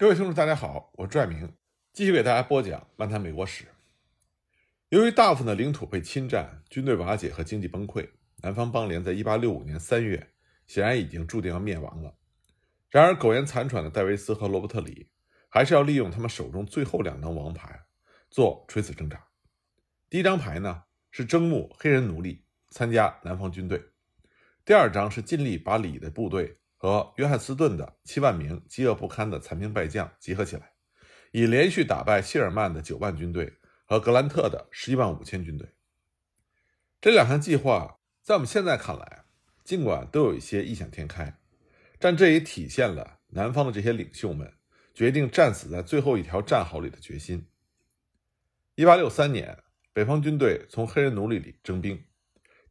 各位听众，大家好，我是拽明，继续给大家播讲《漫谈美国史》。由于大部分的领土被侵占、军队瓦解和经济崩溃，南方邦联在1865年3月显然已经注定要灭亡了。然而，苟延残喘的戴维斯和罗伯特里还是要利用他们手中最后两张王牌做垂死挣扎。第一张牌呢是征募黑人奴隶参加南方军队，第二张是尽力把里的部队。和约翰斯顿的七万名饥饿不堪的残兵败将集合起来，以连续打败谢尔曼的九万军队和格兰特的十一万五千军队。这两项计划在我们现在看来，尽管都有一些异想天开，但这也体现了南方的这些领袖们决定战死在最后一条战壕里的决心。一八六三年，北方军队从黑人奴隶里征兵，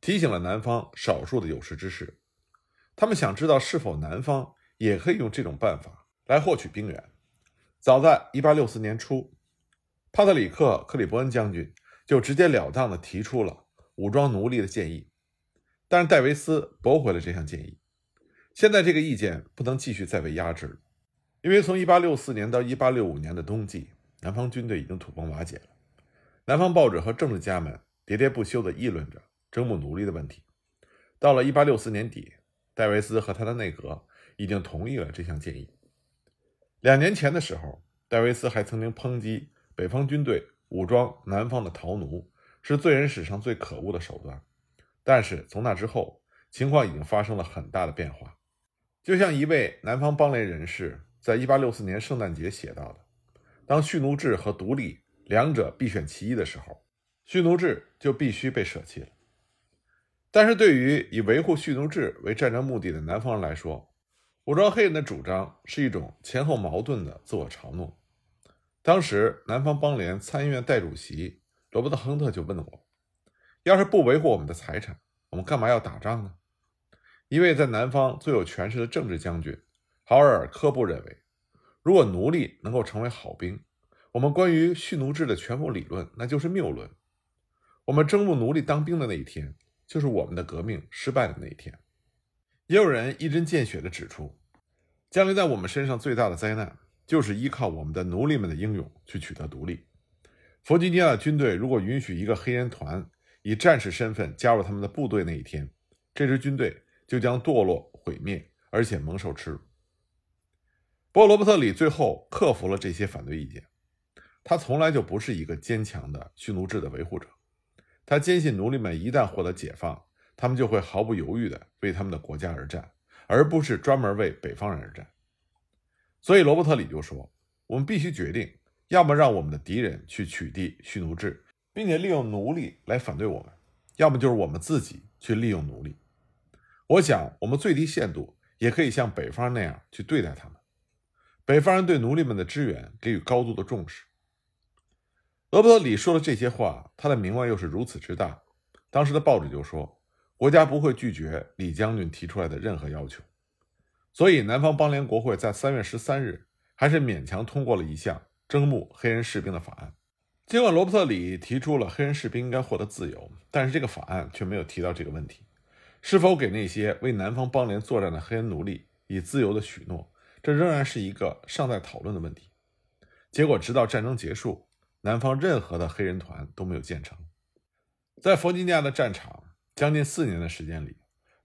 提醒了南方少数的有识之士。他们想知道是否南方也可以用这种办法来获取兵源。早在1864年初，帕特里克·克里伯恩将军就直截了当地提出了武装奴隶的建议，但是戴维斯驳回了这项建议。现在这个意见不能继续再被压制了，因为从1864年到1865年的冬季，南方军队已经土崩瓦解了。南方报纸和政治家们喋喋不休地议论着征募奴隶的问题。到了1864年底。戴维斯和他的内阁已经同意了这项建议。两年前的时候，戴维斯还曾经抨击北方军队武装南方的逃奴是罪人史上最可恶的手段。但是从那之后，情况已经发生了很大的变化。就像一位南方邦联人士在1864年圣诞节写到的：“当蓄奴制和独立两者必选其一的时候，蓄奴制就必须被舍弃了。”但是对于以维护蓄奴制为战争目的的南方人来说，武装黑人的主张是一种前后矛盾的自我嘲弄。当时，南方邦联参议院代主席罗伯特·亨特就问我：“要是不维护我们的财产，我们干嘛要打仗呢？”一位在南方最有权势的政治将军豪尔·科布认为，如果奴隶能够成为好兵，我们关于蓄奴制的全部理论那就是谬论。我们征募奴隶当兵的那一天。就是我们的革命失败的那一天。也有人一针见血地指出，降临在我们身上最大的灾难，就是依靠我们的奴隶们的英勇去取得独立。弗吉尼亚的军队如果允许一个黑人团以战士身份加入他们的部队那一天，这支军队就将堕落毁灭，而且蒙受耻辱。不过，罗伯特里最后克服了这些反对意见。他从来就不是一个坚强的蓄奴制的维护者。他坚信奴隶们一旦获得解放，他们就会毫不犹豫地为他们的国家而战，而不是专门为北方人而战。所以罗伯特里就说：“我们必须决定，要么让我们的敌人去取缔蓄奴制，并且利用奴隶来反对我们；要么就是我们自己去利用奴隶。我想，我们最低限度也可以像北方那样去对待他们。北方人对奴隶们的支援给予高度的重视。”罗伯特里说了这些话，他的名望又是如此之大，当时的报纸就说，国家不会拒绝李将军提出来的任何要求。所以，南方邦联国会在三月十三日还是勉强通过了一项征募黑人士兵的法案。尽管罗伯特里提出了黑人士兵应该获得自由，但是这个法案却没有提到这个问题：是否给那些为南方邦联作战的黑人奴隶以自由的许诺，这仍然是一个尚在讨论的问题。结果，直到战争结束。南方任何的黑人团都没有建成。在弗吉尼亚的战场，将近四年的时间里，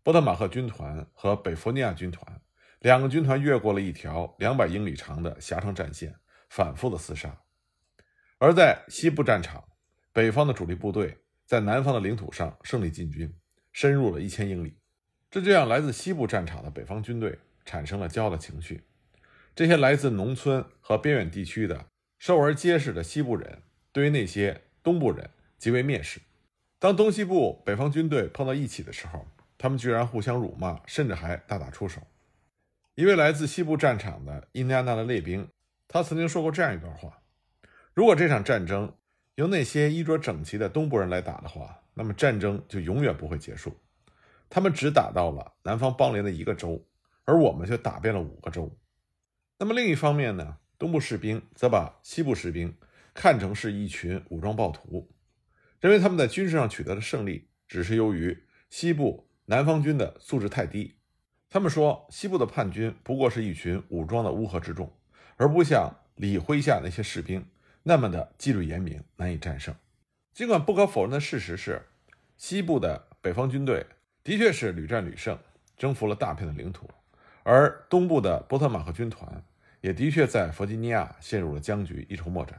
波特马赫军团和北弗尼亚军团两个军团越过了一条两百英里长的狭长战线，反复的厮杀。而在西部战场，北方的主力部队在南方的领土上胜利进军，深入了一千英里。这就让来自西部战场的北方军队产生了骄傲的情绪。这些来自农村和边远地区的。瘦而结实的西部人对于那些东部人极为蔑视。当东西部北方军队碰到一起的时候，他们居然互相辱骂，甚至还大打出手。一位来自西部战场的印第安纳的列兵，他曾经说过这样一段话：如果这场战争由那些衣着整齐的东部人来打的话，那么战争就永远不会结束。他们只打到了南方邦联的一个州，而我们却打遍了五个州。那么另一方面呢？东部士兵则把西部士兵看成是一群武装暴徒，认为他们在军事上取得的胜利只是由于西部南方军的素质太低。他们说，西部的叛军不过是一群武装的乌合之众，而不像李麾下那些士兵那么的纪律严明，难以战胜。尽管不可否认的事实是，西部的北方军队的确是屡战屡胜，征服了大片的领土，而东部的波特马克军团也的确在弗吉尼亚陷入了僵局，一筹莫展。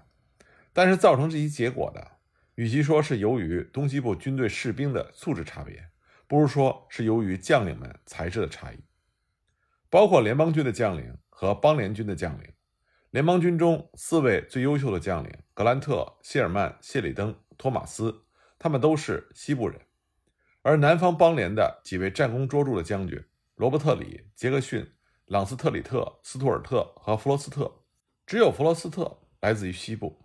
但是造成这一结果的，与其说是由于东西部军队士兵的素质差别，不如说是由于将领们才智的差异。包括联邦军的将领和邦联军的将领，联邦军中四位最优秀的将领格兰特、谢尔曼、谢里登。托马斯，他们都是西部人，而南方邦联的几位战功卓著的将军罗伯特里、杰克逊、朗斯特里特、斯图尔特和弗罗斯特，只有弗罗斯特来自于西部，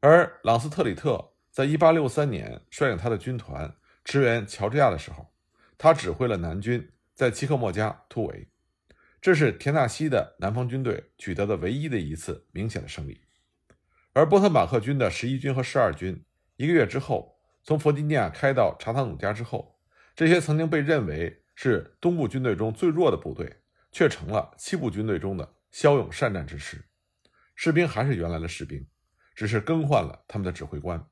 而朗斯特里特在1863年率领他的军团驰援乔治亚的时候，他指挥了南军在奇克莫加突围，这是田纳西的南方军队取得的唯一的一次明显的胜利，而波特马克军的十一军和十二军。一个月之后，从弗吉尼亚开到查塔努加之后，这些曾经被认为是东部军队中最弱的部队，却成了西部军队中的骁勇善战之师。士兵还是原来的士兵，只是更换了他们的指挥官。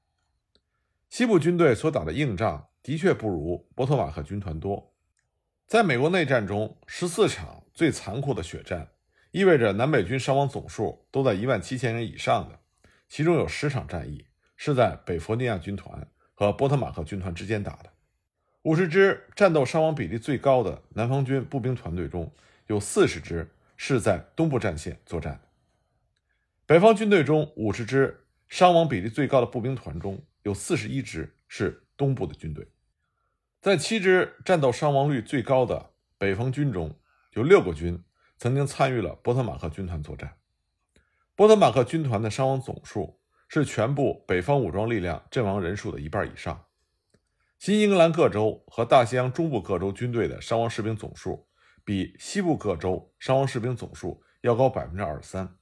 西部军队所打的硬仗的确不如波托马克军团多。在美国内战中，十四场最残酷的血战，意味着南北军伤亡总数都在一万七千人以上的，其中有十场战役。是在北弗尼亚军团和波特马克军团之间打的。五十支战斗伤亡比例最高的南方军步兵团队中，有四十支是在东部战线作战的。北方军队中五十支伤亡比例最高的步兵团中，有四十一支是东部的军队。在七支战斗伤亡率最高的北方军中，有六个军曾经参与了波特马克军团作战。波特马克军团的伤亡总数。是全部北方武装力量阵亡人数的一半以上。新英格兰各州和大西洋中部各州军队的伤亡士兵总数比西部各州伤亡士兵总数要高百分之二十三。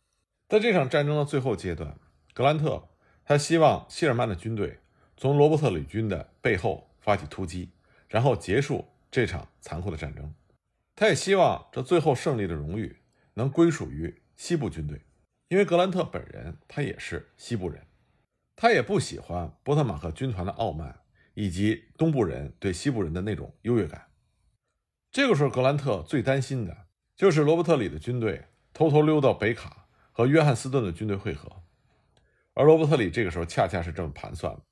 在这场战争的最后阶段，格兰特他希望希尔曼的军队从罗伯特里军的背后发起突击，然后结束这场残酷的战争。他也希望这最后胜利的荣誉能归属于西部军队。因为格兰特本人他也是西部人，他也不喜欢波特马克军团的傲慢，以及东部人对西部人的那种优越感。这个时候，格兰特最担心的就是罗伯特里的军队偷偷溜到北卡和约翰斯顿的军队会合，而罗伯特里这个时候恰恰是这么盘算的。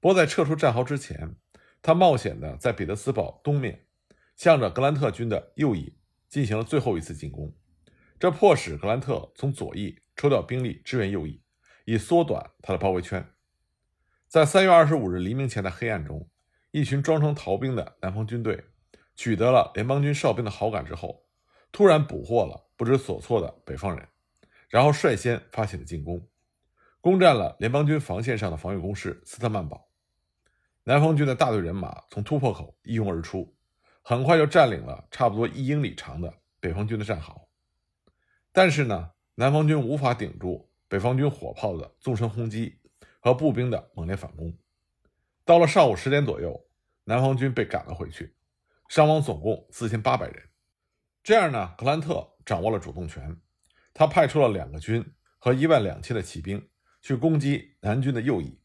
不过在撤出战壕之前，他冒险的在彼得斯堡东面，向着格兰特军的右翼进行了最后一次进攻。这迫使格兰特从左翼抽调兵力支援右翼，以缩短他的包围圈。在三月二十五日黎明前的黑暗中，一群装成逃兵的南方军队取得了联邦军哨兵的好感之后，突然捕获了不知所措的北方人，然后率先发起了进攻，攻占了联邦军防线上的防御工事斯特曼堡。南方军的大队人马从突破口一拥而出，很快就占领了差不多一英里长的北方军的战壕。但是呢，南方军无法顶住北方军火炮的纵深轰击和步兵的猛烈反攻。到了上午十点左右，南方军被赶了回去，伤亡总共四千八百人。这样呢，格兰特掌握了主动权，他派出了两个军和一万两千的骑兵去攻击南军的右翼，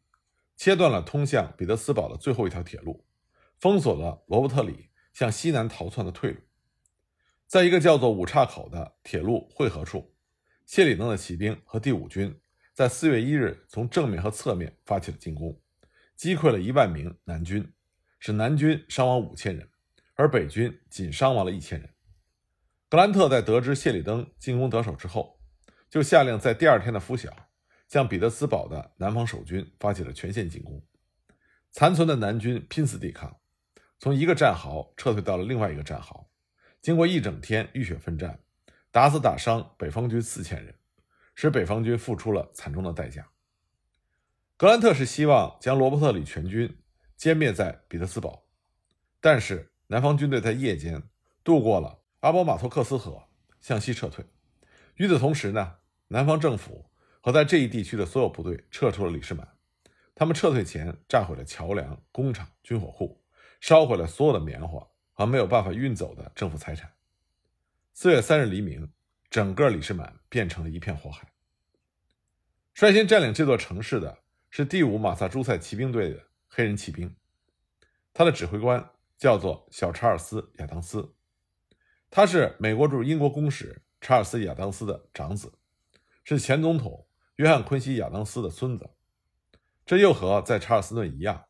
切断了通向彼得斯堡的最后一条铁路，封锁了罗伯特里向西南逃窜的退路。在一个叫做五岔口的铁路汇合处，谢里登的骑兵和第五军在四月一日从正面和侧面发起了进攻，击溃了一万名南军，使南军伤亡五千人，而北军仅伤亡了一千人。格兰特在得知谢里登进攻得手之后，就下令在第二天的拂晓向彼得斯堡的南方守军发起了全线进攻。残存的南军拼死抵抗，从一个战壕撤退到了另外一个战壕。经过一整天浴血奋战，打死打伤北方军四千人，使北方军付出了惨重的代价。格兰特是希望将罗伯特里全军歼灭在彼得斯堡，但是南方军队在夜间渡过了阿波马托克斯河，向西撤退。与此同时呢，南方政府和在这一地区的所有部队撤出了里士满。他们撤退前炸毁了桥梁、工厂、军火库，烧毁了所有的棉花。和没有办法运走的政府财产。四月三日黎明，整个李士满变成了一片火海。率先占领这座城市的是第五马萨诸塞骑兵队的黑人骑兵，他的指挥官叫做小查尔斯·亚当斯，他是美国驻英国公使查尔斯·亚当斯的长子，是前总统约翰·昆西·亚当斯的孙子。这又和在查尔斯顿一样，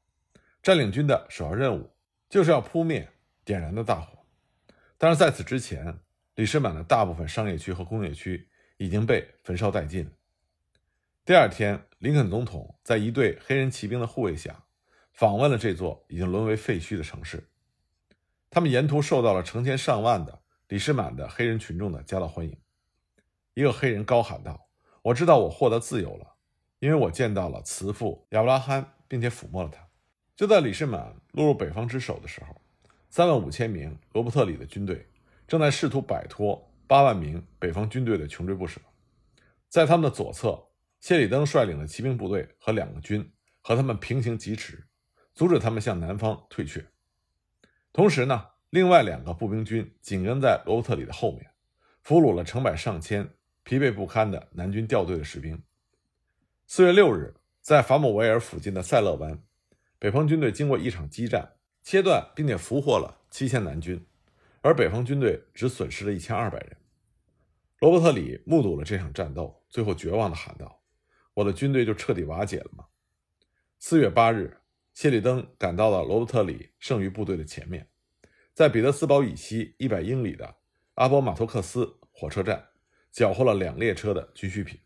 占领军的首要任务就是要扑灭点燃的大火。但是在此之前，李士满的大部分商业区和工业区已经被焚烧殆尽。第二天，林肯总统在一队黑人骑兵的护卫下，访问了这座已经沦为废墟的城市。他们沿途受到了成千上万的李士满的黑人群众的夹道欢迎。一个黑人高喊道：“我知道我获得自由了。”因为我见到了慈父亚伯拉罕，并且抚摸了他。就在李士满落入北方之手的时候，三万五千名罗伯特里的军队正在试图摆脱八万名北方军队的穷追不舍。在他们的左侧，谢里登率领的骑兵部队和两个军和他们平行疾驰，阻止他们向南方退却。同时呢，另外两个步兵军紧跟在罗伯特里的后面，俘虏了成百上千疲惫不堪的南军掉队的士兵。四月六日，在法姆维尔附近的塞勒湾，北方军队经过一场激战，切断并且俘获了七千南军，而北方军队只损失了一千二百人。罗伯特里目睹了这场战斗，最后绝望地喊道：“我的军队就彻底瓦解了吗？”四月八日，谢里登赶到了罗伯特里剩余部队的前面，在彼得斯堡以西一百英里的阿波马托克斯火车站缴获了两列车的军需品。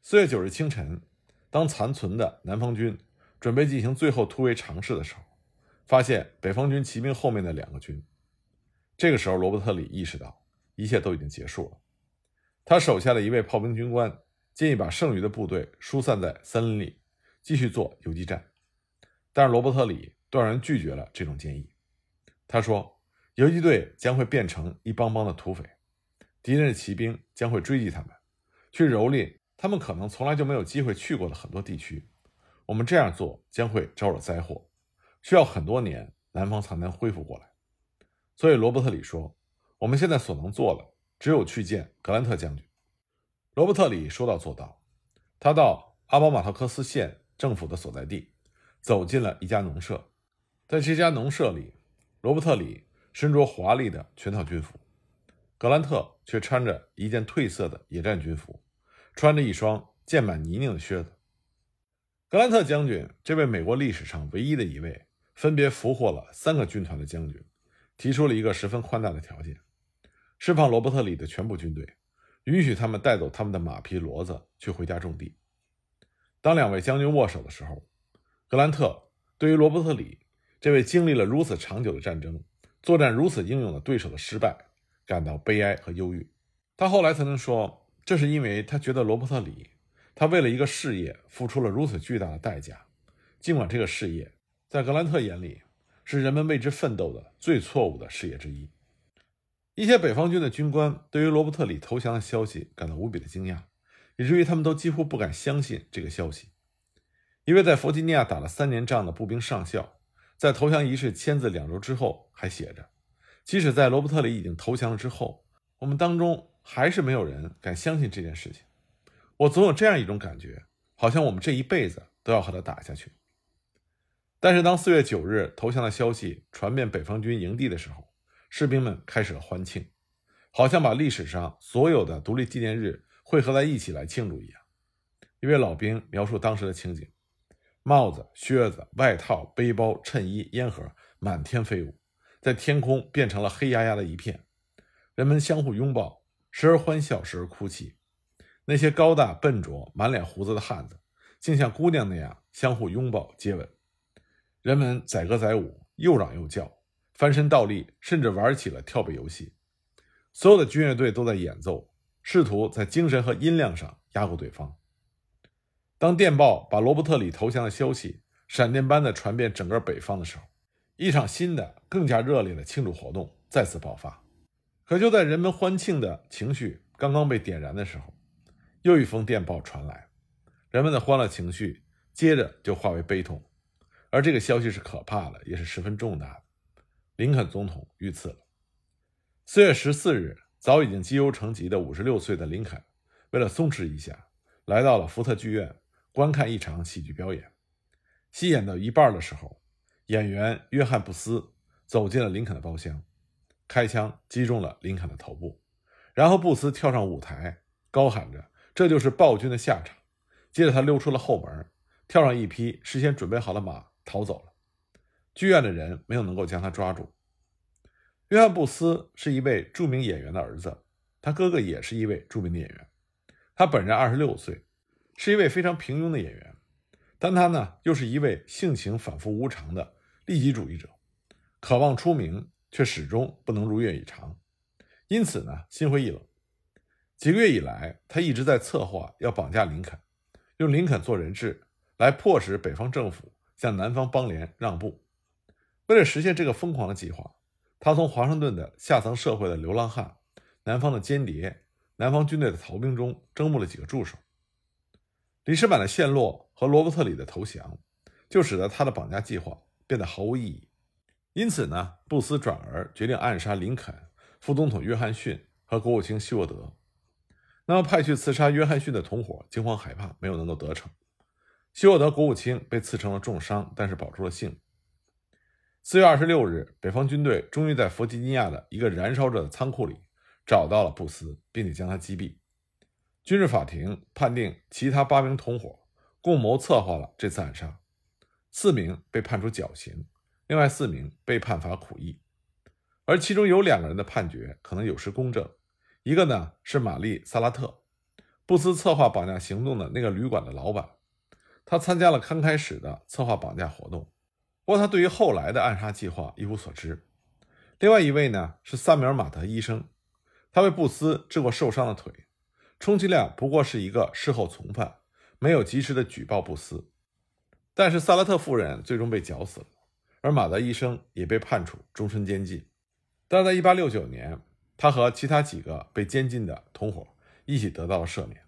四月九日清晨。当残存的南方军准备进行最后突围尝试的时候，发现北方军骑兵后面的两个军。这个时候，罗伯特里意识到一切都已经结束了。他手下的一位炮兵军官建议把剩余的部队疏散在森林里，继续做游击战。但是罗伯特里断然拒绝了这种建议。他说：“游击队将会变成一帮帮的土匪，敌人的骑兵将会追击他们，去蹂躏。”他们可能从来就没有机会去过的很多地区，我们这样做将会招惹灾祸，需要很多年南方才能恢复过来。所以罗伯特里说：“我们现在所能做的只有去见格兰特将军。”罗伯特里说到做到，他到阿巴马特克斯县政府的所在地，走进了一家农舍，在这家农舍里，罗伯特里身着华丽的全套军服，格兰特却穿着一件褪色的野战军服。穿着一双溅满泥泞的靴子，格兰特将军这位美国历史上唯一的一位分别俘获了三个军团的将军，提出了一个十分宽大的条件：释放罗伯特里的全部军队，允许他们带走他们的马匹、骡子去回家种地。当两位将军握手的时候，格兰特对于罗伯特里这位经历了如此长久的战争、作战如此英勇的对手的失败感到悲哀和忧郁。他后来曾经说。这是因为他觉得罗伯特里，他为了一个事业付出了如此巨大的代价，尽管这个事业在格兰特眼里是人们为之奋斗的最错误的事业之一。一些北方军的军官对于罗伯特里投降的消息感到无比的惊讶，以至于他们都几乎不敢相信这个消息。一位在弗吉尼亚打了三年仗的步兵上校，在投降仪式签字两周之后还写着：“即使在罗伯特里已经投降了之后，我们当中。”还是没有人敢相信这件事情。我总有这样一种感觉，好像我们这一辈子都要和他打下去。但是，当四月九日投降的消息传遍北方军营地的时候，士兵们开始了欢庆，好像把历史上所有的独立纪念日汇合在一起来庆祝一样。一位老兵描述当时的情景：帽子、靴子、外套、背包、衬衣、烟盒满天飞舞，在天空变成了黑压压的一片，人们相互拥抱。时而欢笑，时而哭泣。那些高大笨拙、满脸胡子的汉子，竟像姑娘那样相互拥抱、接吻。人们载歌载舞，又嚷又叫，翻身倒立，甚至玩起了跳背游戏。所有的军乐队都在演奏，试图在精神和音量上压过对方。当电报把罗伯特里投降的消息闪电般的传遍整个北方的时候，一场新的、更加热烈的庆祝活动再次爆发。可就在人们欢庆的情绪刚刚被点燃的时候，又一封电报传来，人们的欢乐情绪接着就化为悲痛，而这个消息是可怕的，也是十分重大的。林肯总统遇刺了。四月十四日，早已经积忧成疾的五十六岁的林肯，为了松弛一下，来到了福特剧院观看一场喜剧表演。戏演到一半的时候，演员约翰·布斯走进了林肯的包厢，开枪击中了林肯的头部，然后布斯跳上舞台，高喊着：“这就是暴君的下场。”接着他溜出了后门，跳上一匹事先准备好的马逃走了。剧院的人没有能够将他抓住。约翰·布斯是一位著名演员的儿子，他哥哥也是一位著名的演员。他本人二十六岁，是一位非常平庸的演员，但他呢又是一位性情反复无常的利己主义者，渴望出名却始终不能如愿以偿，因此呢心灰意冷。几个月以来，他一直在策划要绑架林肯，用林肯做人质来迫使北方政府向南方邦联让步。为了实现这个疯狂的计划。他从华盛顿的下层社会的流浪汉、南方的间谍、南方军队的逃兵中征募了几个助手。李士满的陷落和罗伯特里的投降，就使得他的绑架计划变得毫无意义。因此呢，布斯转而决定暗杀林肯、副总统约翰逊和国务卿希沃德。那么，派去刺杀约翰逊的同伙惊慌害怕，没有能够得逞。希沃德国务卿被刺成了重伤，但是保住了性命。四月二十六日，北方军队终于在弗吉尼亚的一个燃烧着的仓库里找到了布斯，并且将他击毙。军事法庭判定其他八名同伙共谋策划了这次暗杀，四名被判处绞刑，另外四名被判罚苦役。而其中有两个人的判决可能有失公正，一个呢是玛丽·萨拉特，布斯策划绑架行动的那个旅馆的老板，他参加了刚开始的策划绑架活动。不过他对于后来的暗杀计划一无所知。另外一位呢是萨米尔·马特医生，他为布斯治过受伤的腿，充其量不过是一个事后从犯，没有及时的举报布斯。但是萨拉特夫人最终被绞死了，而马德医生也被判处终身监禁。但在1869年，他和其他几个被监禁的同伙一起得到了赦免。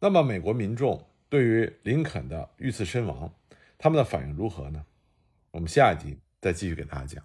那么美国民众对于林肯的遇刺身亡，他们的反应如何呢？我们下一集再继续给大家讲。